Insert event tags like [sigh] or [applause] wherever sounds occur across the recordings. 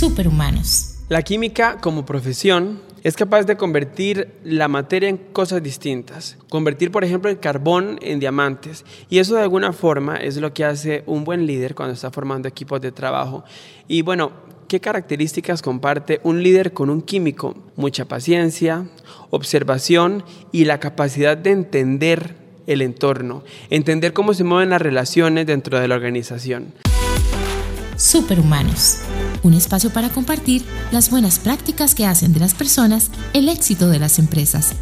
Superhumanos. La química como profesión es capaz de convertir la materia en cosas distintas, convertir por ejemplo el carbón en diamantes y eso de alguna forma es lo que hace un buen líder cuando está formando equipos de trabajo. Y bueno, ¿qué características comparte un líder con un químico? Mucha paciencia, observación y la capacidad de entender el entorno, entender cómo se mueven las relaciones dentro de la organización. Superhumanos un espacio para compartir las buenas prácticas que hacen de las personas el éxito de las empresas.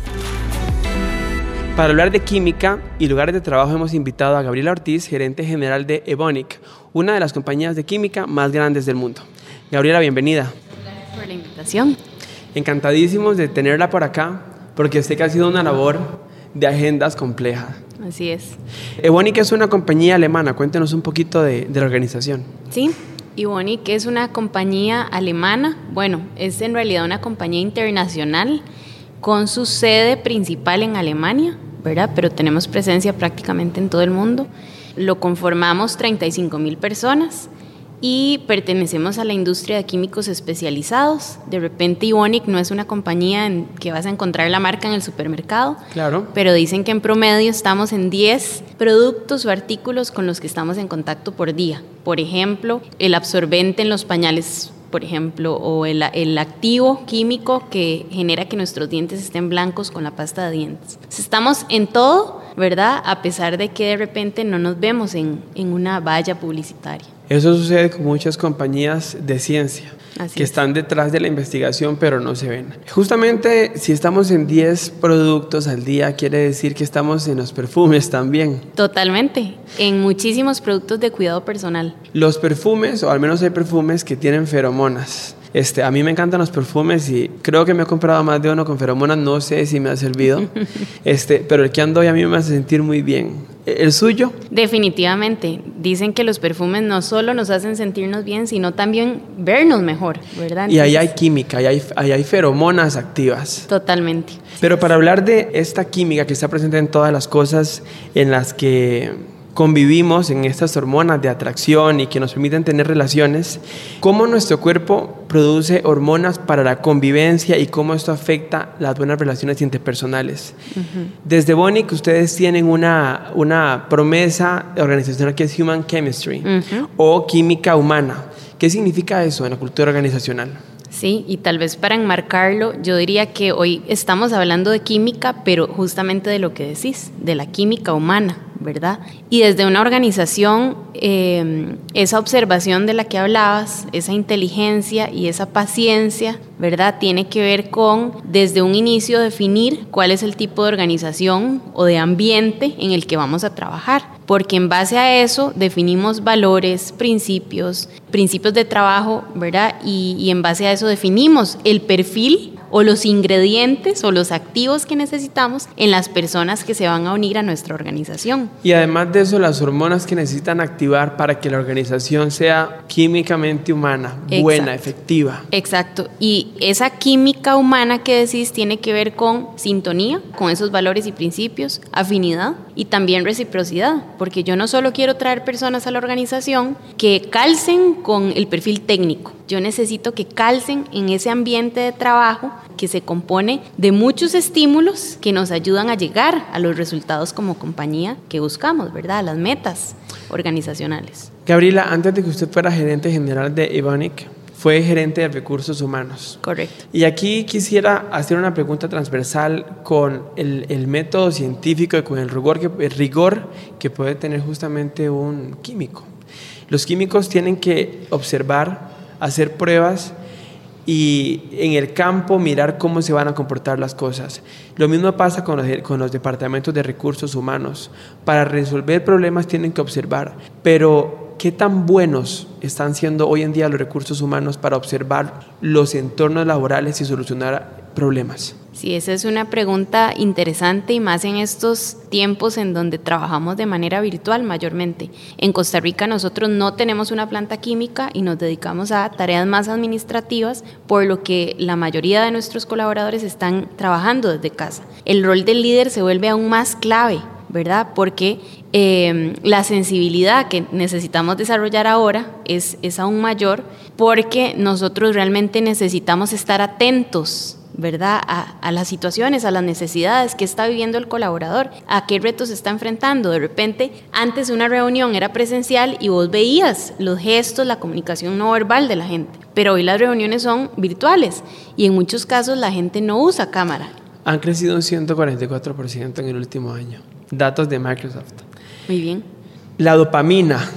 Para hablar de química y lugares de trabajo hemos invitado a Gabriela Ortiz, gerente general de Ebonic, una de las compañías de química más grandes del mundo. Gabriela, bienvenida. Gracias por la invitación. Encantadísimos de tenerla por acá, porque sé que ha sido una labor de agendas compleja. Así es. Ebonic es una compañía alemana. Cuéntenos un poquito de, de la organización. Sí, que es una compañía alemana, bueno, es en realidad una compañía internacional con su sede principal en Alemania, ¿verdad? Pero tenemos presencia prácticamente en todo el mundo. Lo conformamos 35 mil personas y pertenecemos a la industria de químicos especializados. De repente Ionic no es una compañía en que vas a encontrar la marca en el supermercado, claro. pero dicen que en promedio estamos en 10 productos o artículos con los que estamos en contacto por día. Por ejemplo, el absorbente en los pañales por ejemplo, o el, el, activo químico que genera que nuestros dientes estén blancos con la pasta de dientes. Estamos en todo, ¿verdad? A pesar de que de repente no nos vemos en, en una valla publicitaria. Eso sucede con muchas compañías de ciencia que están detrás de la investigación pero no se ven. Justamente si estamos en 10 productos al día quiere decir que estamos en los perfumes también. Totalmente, en muchísimos productos de cuidado personal. Los perfumes, o al menos hay perfumes que tienen feromonas. Este, a mí me encantan los perfumes y creo que me he comprado más de uno con feromonas, no sé si me ha servido, [laughs] este, pero el que ando hoy a mí me hace sentir muy bien. ¿El suyo? Definitivamente. Dicen que los perfumes no solo nos hacen sentirnos bien, sino también vernos mejor, ¿verdad? y ahí hay química, ahí hay, ahí hay feromonas activas. Totalmente. Pero para hablar de esta química que está presente en todas las cosas en las que convivimos en estas hormonas de atracción y que nos permiten tener relaciones, cómo nuestro cuerpo produce hormonas para la convivencia y cómo esto afecta las buenas relaciones interpersonales. Desde Bonic ustedes tienen una, una promesa organizacional que es Human Chemistry o química humana. ¿Qué significa eso en la cultura organizacional? Sí, y tal vez para enmarcarlo, yo diría que hoy estamos hablando de química, pero justamente de lo que decís, de la química humana, ¿verdad? Y desde una organización, eh, esa observación de la que hablabas, esa inteligencia y esa paciencia, ¿verdad? Tiene que ver con, desde un inicio, definir cuál es el tipo de organización o de ambiente en el que vamos a trabajar, porque en base a eso definimos valores, principios, principios de trabajo, ¿verdad? Y en base a eso definimos el perfil o los ingredientes o los activos que necesitamos en las personas que se van a unir a nuestra organización. Y además de eso, las hormonas que necesitan activar para que la organización sea químicamente humana, buena, efectiva. Exacto. Y esa química humana que decís tiene que ver con sintonía, con esos valores y principios, afinidad y también reciprocidad, porque yo no solo quiero traer personas a la organización que calcen con el perfil técnico, yo necesito que calcen en ese ambiente de trabajo que se compone de muchos estímulos que nos ayudan a llegar a los resultados como compañía que buscamos, ¿verdad? Las metas organizacionales. Gabriela, antes de que usted fuera gerente general de Evonik, fue gerente de recursos humanos. Correcto. Y aquí quisiera hacer una pregunta transversal con el, método científico y con el rigor, que, el rigor que puede tener justamente un químico. Los químicos tienen que observar hacer pruebas y en el campo mirar cómo se van a comportar las cosas. Lo mismo pasa con los, con los departamentos de recursos humanos. Para resolver problemas tienen que observar, pero ¿qué tan buenos están siendo hoy en día los recursos humanos para observar los entornos laborales y solucionar problemas? Sí, esa es una pregunta interesante y más en estos tiempos en donde trabajamos de manera virtual mayormente. En Costa Rica nosotros no tenemos una planta química y nos dedicamos a tareas más administrativas, por lo que la mayoría de nuestros colaboradores están trabajando desde casa. El rol del líder se vuelve aún más clave ¿verdad? Porque eh, la sensibilidad que necesitamos desarrollar ahora es, es aún mayor porque nosotros realmente necesitamos estar atentos ¿verdad? A, las situaciones, a las necesidades que está viviendo el colaborador, a qué retos se está enfrentando. De repente, antes una reunión era presencial y vos veías los gestos, la comunicación no verbal de la gente, pero hoy las reuniones son virtuales y en muchos casos la gente no usa cámara. Han crecido un 144% en el último año. Datos de Microsoft. Muy bien. La dopamina,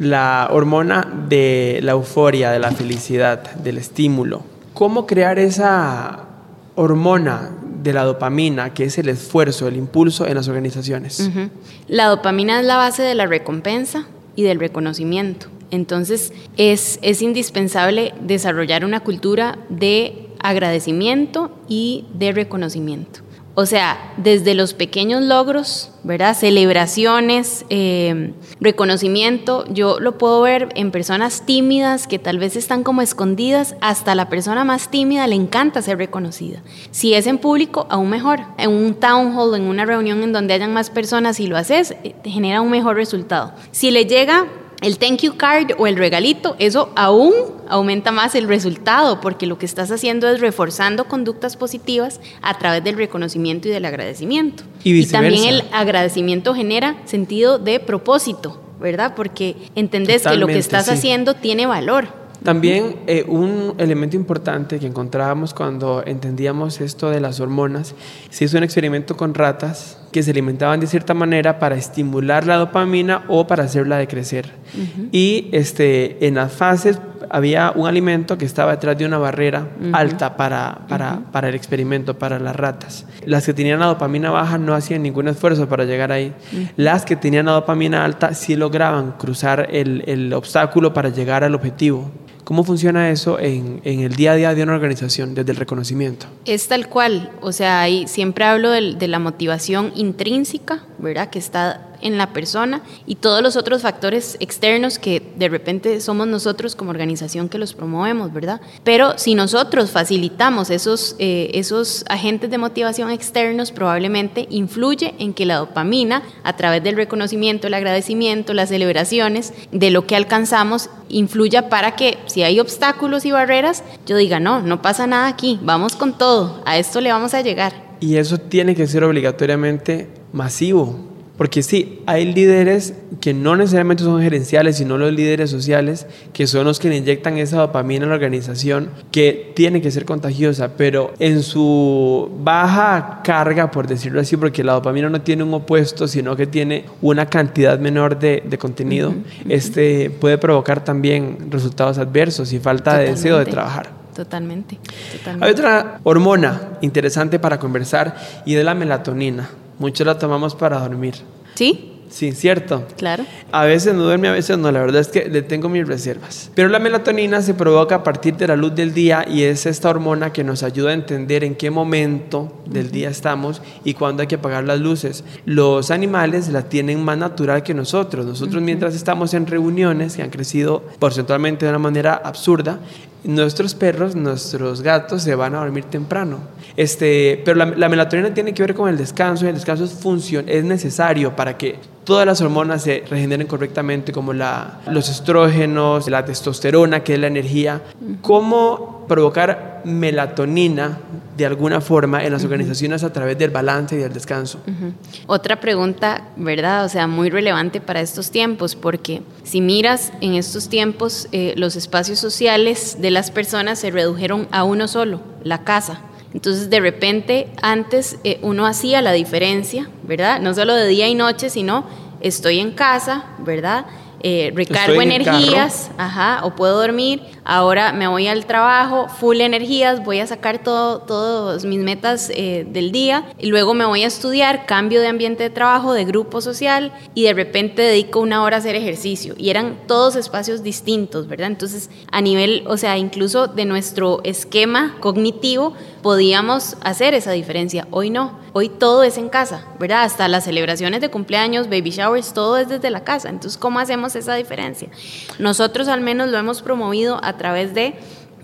la hormona de la euforia, de la felicidad, del estímulo. ¿Cómo crear esa hormona de la dopamina, que es el esfuerzo, el impulso en las organizaciones. La dopamina es la base de la recompensa y del reconocimiento. Entonces es, es indispensable desarrollar una cultura de agradecimiento y de reconocimiento. O sea, desde los pequeños logros, ¿verdad? Celebraciones, eh, reconocimiento, yo lo puedo ver en personas tímidas que tal vez están como escondidas, hasta la persona más tímida le encanta ser reconocida. Si es en público, aún mejor. En un town hall, en una reunión en donde hayan más personas y lo haces, eh, genera un mejor resultado. Si le llega el thank you card o el regalito, eso aún aumenta más el resultado porque lo que estás haciendo es reforzando conductas positivas a través del reconocimiento y del agradecimiento. Y, también el agradecimiento genera sentido de propósito, ¿verdad? Porque entendés que lo que estás haciendo tiene valor. También eh, un elemento importante que encontrábamos cuando entendíamos esto de las hormonas, se hizo un experimento con ratas que se alimentaban de cierta manera para estimular la dopamina o para hacerla decrecer. Y este, en las fases había un alimento que estaba detrás de una barrera alta para, para, para, el experimento, para las ratas. Las que tenían la dopamina baja no hacían ningún esfuerzo para llegar ahí. Las que tenían la dopamina alta sí lograban cruzar el, el obstáculo para llegar al objetivo. ¿Cómo funciona eso en, el día a día de una organización desde el reconocimiento? Es tal cual, o sea, ahí siempre hablo de, de la motivación intrínseca, ¿verdad? Que está en la persona y todos los otros factores externos que de repente somos nosotros como organización que los promovemos, ¿verdad? Pero si nosotros facilitamos esos, eh, esos agentes de motivación externos, probablemente influye en que la dopamina, a través del reconocimiento, el agradecimiento, las celebraciones de lo que alcanzamos, influya para que si hay obstáculos y barreras, yo diga, no, no pasa nada aquí, vamos con todo, a esto le vamos a llegar. Y eso tiene que ser obligatoriamente masivo, porque sí, hay líderes que no necesariamente son gerenciales, sino los líderes sociales, que son los que le inyectan esa dopamina a la organización, que tiene que ser contagiosa, pero en su baja carga, por decirlo así, porque la dopamina no tiene un opuesto, sino que tiene una cantidad menor de, contenido, este, puede provocar también resultados adversos y falta de deseo de trabajar. Totalmente, totalmente. Hay otra hormona interesante para conversar y es la melatonina. Muchos la tomamos para dormir. ¿Sí? Sí, cierto. Claro. A veces no duerme, a veces no. La verdad es que le tengo mis reservas. Pero la melatonina se provoca a partir de la luz del día y es esta hormona que nos ayuda a entender en qué momento del día estamos y cuándo hay que apagar las luces. Los animales la tienen más natural que nosotros. Nosotros mientras estamos en reuniones que han crecido porcentualmente de una manera absurda, nuestros perros, nuestros gatos se van a dormir temprano. Este, pero la, melatonina tiene que ver con el descanso y el descanso es, función, es necesario para que todas las hormonas se regeneren correctamente, como la, los estrógenos, la testosterona, que es la energía. ¿Cómo provocar melatonina de alguna forma en las organizaciones a través del balance y del descanso? Otra pregunta, ¿verdad? O sea, muy relevante para estos tiempos, porque si miras en estos tiempos, eh, los espacios sociales de las personas se redujeron a uno solo, la casa. Entonces, de repente, antes eh, uno hacía la diferencia, ¿verdad? No solo de día y noche, sino estoy en casa, ¿verdad? Eh, recargo energías, ajá, o puedo dormir, ahora me voy al trabajo, full energías, voy a sacar todo, todas mis metas eh, del día, y luego me voy a estudiar, cambio de ambiente de trabajo, de grupo social, y de repente dedico una hora a hacer ejercicio. Y eran todos espacios distintos, ¿verdad? Entonces, a nivel, o sea, incluso de nuestro esquema cognitivo, podíamos hacer esa diferencia. Hoy no, hoy todo es en casa, ¿verdad? Hasta las celebraciones de cumpleaños, baby showers, todo es desde la casa. Entonces, ¿cómo hacemos esa diferencia? Nosotros al menos lo hemos promovido a través de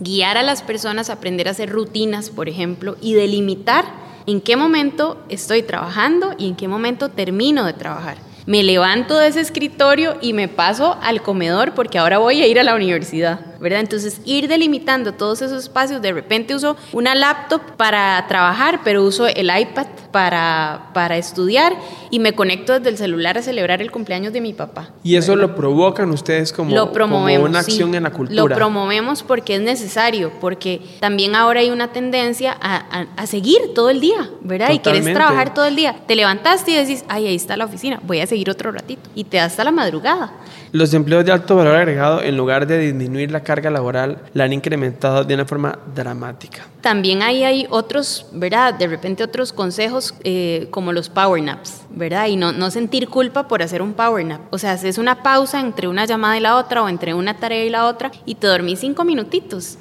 guiar a las personas a aprender a hacer rutinas, por ejemplo, y delimitar en qué momento estoy trabajando y en qué momento termino de trabajar. Me levanto de ese escritorio y me paso al comedor porque ahora voy a ir a la universidad. ¿Verdad? Entonces, ir delimitando todos esos espacios, de repente uso una laptop para trabajar, pero uso el iPad para, para estudiar y me conecto desde el celular a celebrar el cumpleaños de mi papá. ¿Y eso lo provocan ustedes como, lo promovemos, como una acción en la cultura? Lo promovemos porque es necesario, porque también ahora hay una tendencia a, a, seguir todo el día, ¿verdad? Y quieres trabajar todo el día. Te levantaste y decís, ay, ahí está la oficina, voy a seguir otro ratito. Y te da hasta la madrugada. Los empleos de alto valor agregado, en lugar de disminuir la carga laboral, la han incrementado de una forma dramática. También ahí hay otros, ¿verdad? De repente otros consejos eh, como los power naps, ¿verdad? Y no, no sentir culpa por hacer un power nap. O sea, haces una pausa entre una llamada y la otra o entre una tarea y la otra y te dormís cinco minutitos.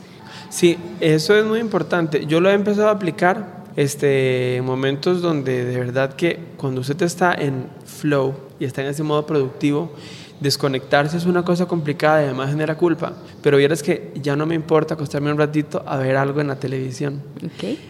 Sí, eso es muy importante. Yo lo he empezado a aplicar este, momentos donde de verdad que cuando usted está en flow y está en ese modo productivo, desconectarse es una cosa complicada y además genera culpa, pero vieras que ya no me importa acostarme un ratito a ver algo en la televisión,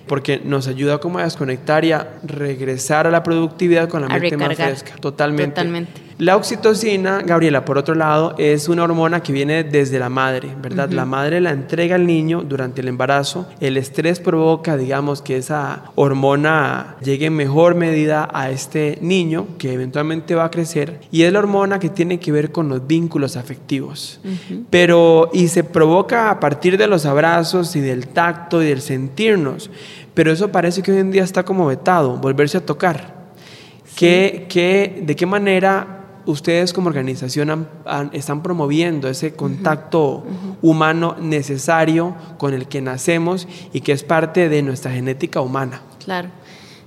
porque nos ayuda como a desconectar y a regresar a la productividad con la mente más fresca, totalmente. Totalmente. La oxitocina, Gabriela, por otro lado, es una hormona que viene desde la madre, ¿verdad? La madre la entrega al niño durante el embarazo. El estrés provoca, digamos, que esa hormona llegue en mejor medida a este niño que eventualmente va a crecer y es la hormona que tiene que ver con los vínculos afectivos. Pero, y se provoca a partir de los abrazos y del tacto y del sentirnos. Pero eso parece que hoy en día está como vetado, volverse a tocar. ¿Qué, ¿De qué manera ustedes como organización están promoviendo ese contacto humano necesario con el que nacemos y que es parte de nuestra genética humana. Claro.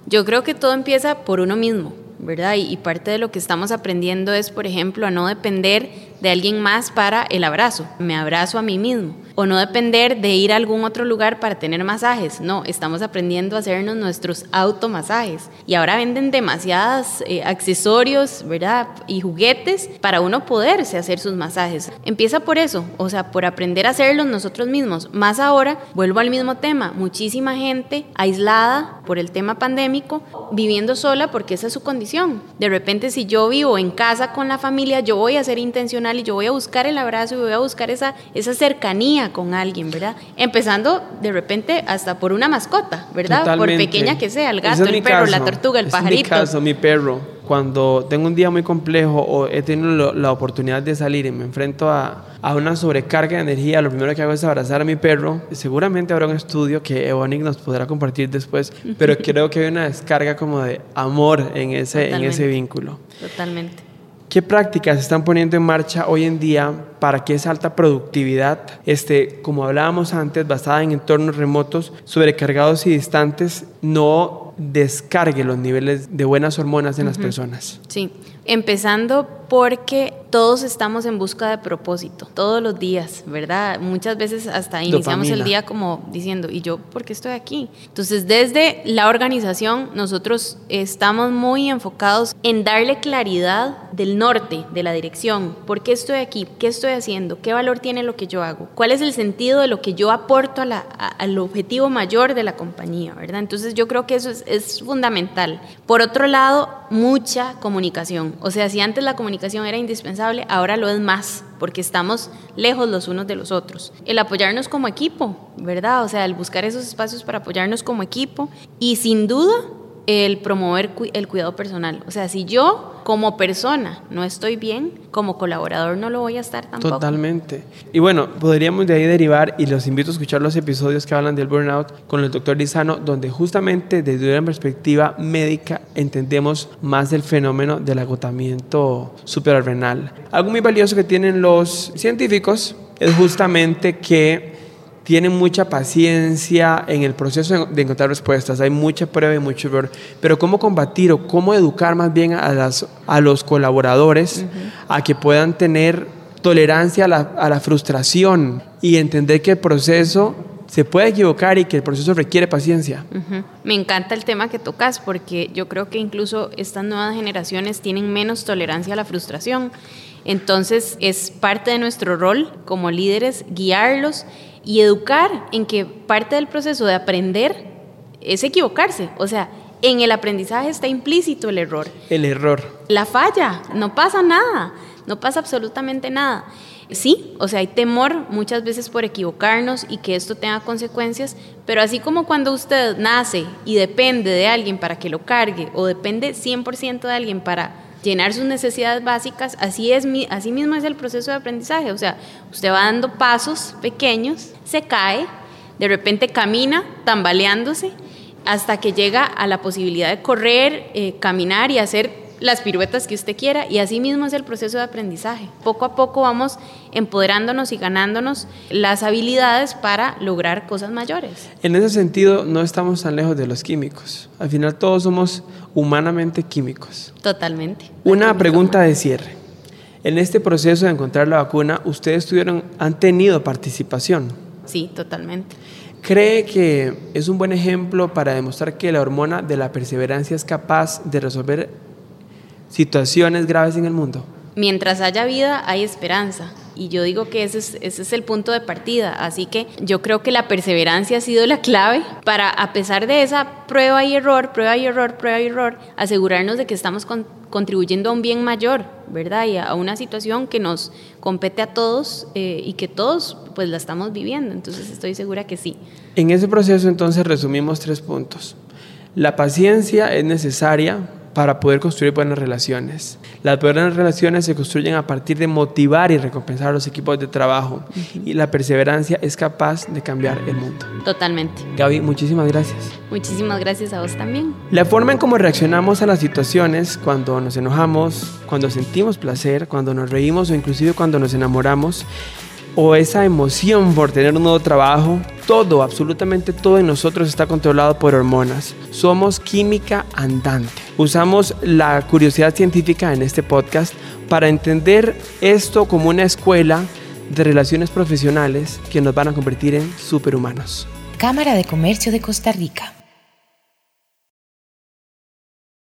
Yo creo que todo empieza por uno mismo, ¿verdad? Y, y parte de lo que estamos aprendiendo es, por ejemplo, a no depender de alguien más para el abrazo. Me abrazo a mí mismo o no depender de ir a algún otro lugar para tener masajes. No, estamos aprendiendo a hacernos nuestros automasajes. Y ahora venden demasiados eh, accesorios, ¿verdad? Y juguetes para uno poderse hacer sus masajes. Empieza por eso, o sea, por aprender a hacerlos nosotros mismos. Más ahora, vuelvo al mismo tema, muchísima gente aislada por el tema pandémico, viviendo sola porque esa es su condición. De repente, si yo vivo en casa con la familia, yo voy a ser intencional y yo voy a buscar el abrazo y voy a buscar esa, esa cercanía con alguien, ¿verdad? Empezando de repente hasta por una mascota, ¿verdad? Por pequeña que sea, el gato, el perro, la tortuga, el pajarito. Es mi caso, mi perro. Cuando tengo un día muy complejo o he tenido la oportunidad de salir y me enfrento a, a una sobrecarga de energía, lo primero que hago es abrazar a mi perro. Seguramente habrá un estudio que Evonik nos podrá compartir después, pero [laughs] creo que hay una descarga como de amor en ese, en ese vínculo. Totalmente. ¿Qué prácticas están poniendo en marcha hoy en día para que esa alta productividad, este, como hablábamos antes, basada en entornos remotos, sobrecargados y distantes, no descargue los niveles de buenas hormonas en las personas? Sí, empezando porque todos estamos en busca de propósito, todos los días, ¿verdad? Muchas veces hasta iniciamos el día como diciendo, ¿y yo por qué estoy aquí? Entonces, desde la organización, nosotros estamos muy enfocados en darle claridad del norte, de la dirección, ¿por qué estoy aquí? ¿Qué estoy haciendo? ¿Qué valor tiene lo que yo hago? ¿Cuál es el sentido de lo que yo aporto al objetivo mayor de la compañía, ¿verdad? Entonces, yo creo que eso es, es fundamental. Por otro lado, mucha comunicación. O sea, si antes la comunicación era indispensable, ahora lo es más, porque estamos lejos los unos de los otros. El apoyarnos como equipo, ¿verdad? O sea, el buscar esos espacios para apoyarnos como equipo y sin duda el promover el cuidado personal. O sea, si yo como persona no estoy bien, como colaborador no lo voy a estar tampoco. Totalmente. Y bueno, podríamos de ahí derivar y los invito a escuchar los episodios que hablan del burnout con el doctor Lizano, donde justamente desde una perspectiva médica entendemos más del fenómeno del agotamiento suprarrenal. Algo muy valioso que tienen los científicos es justamente que tienen mucha paciencia en el proceso de encontrar respuestas, hay mucha prueba y mucho error, pero cómo combatir o cómo educar más bien a, las, a los colaboradores a que puedan tener tolerancia a la, a la frustración y entender que el proceso se puede equivocar y que el proceso requiere paciencia. Me encanta el tema que tocas porque yo creo que incluso estas nuevas generaciones tienen menos tolerancia a la frustración. Entonces es parte de nuestro rol como líderes guiarlos y educar en que parte del proceso de aprender es equivocarse. O sea, En el aprendizaje está implícito el error. El error. La falla, no pasa nada, no pasa absolutamente nada. Sí, o sea, hay temor muchas veces por equivocarnos y que esto tenga consecuencias, pero así como cuando usted nace y depende de alguien para que lo cargue o depende 100% de alguien para llenar sus necesidades básicas, así, es, así mismo es el proceso de aprendizaje. O sea, usted va dando pasos pequeños, se cae, de repente camina tambaleándose hasta que llega a la posibilidad de correr, eh, caminar y hacer las piruetas que usted quiera y así mismo es el proceso de aprendizaje. Poco a poco vamos empoderándonos y ganándonos las habilidades para lograr cosas mayores. En ese sentido, no estamos tan lejos de los químicos. Al final todos somos humanamente químicos. Totalmente. Una pregunta de cierre. En este proceso de encontrar la vacuna, ustedes tuvieron, han tenido participación. Sí, totalmente. ¿Cree que es un buen ejemplo para demostrar que la hormona de la perseverancia es capaz de resolver situaciones graves en el mundo? Mientras haya vida, hay esperanza. Y yo digo que ese es, ese es el punto de partida. Así que yo creo que la perseverancia ha sido la clave para, a pesar de esa prueba y error, prueba y error, prueba y error, asegurarnos de que estamos contribuyendo a un bien mayor, ¿verdad? Y a una situación que nos compete a todos eh, y que todos pues la estamos viviendo. Entonces estoy segura que sí. En ese proceso entonces resumimos tres puntos. La paciencia es necesaria para poder construir buenas relaciones. Las buenas relaciones se construyen a partir de motivar y recompensar a los equipos de trabajo y la perseverancia es capaz de cambiar el mundo. Totalmente. Gaby, muchísimas gracias. Muchísimas gracias a vos también. La forma en cómo reaccionamos a las situaciones, cuando nos enojamos, cuando sentimos placer, cuando nos reímos o inclusive cuando nos enamoramos, o esa emoción por tener un nuevo trabajo, todo, absolutamente todo en nosotros está controlado por hormonas. Somos química andante. Usamos la curiosidad científica en este podcast para entender esto como una escuela de relaciones profesionales que nos van a convertir en superhumanos. Cámara de Comercio de Costa Rica.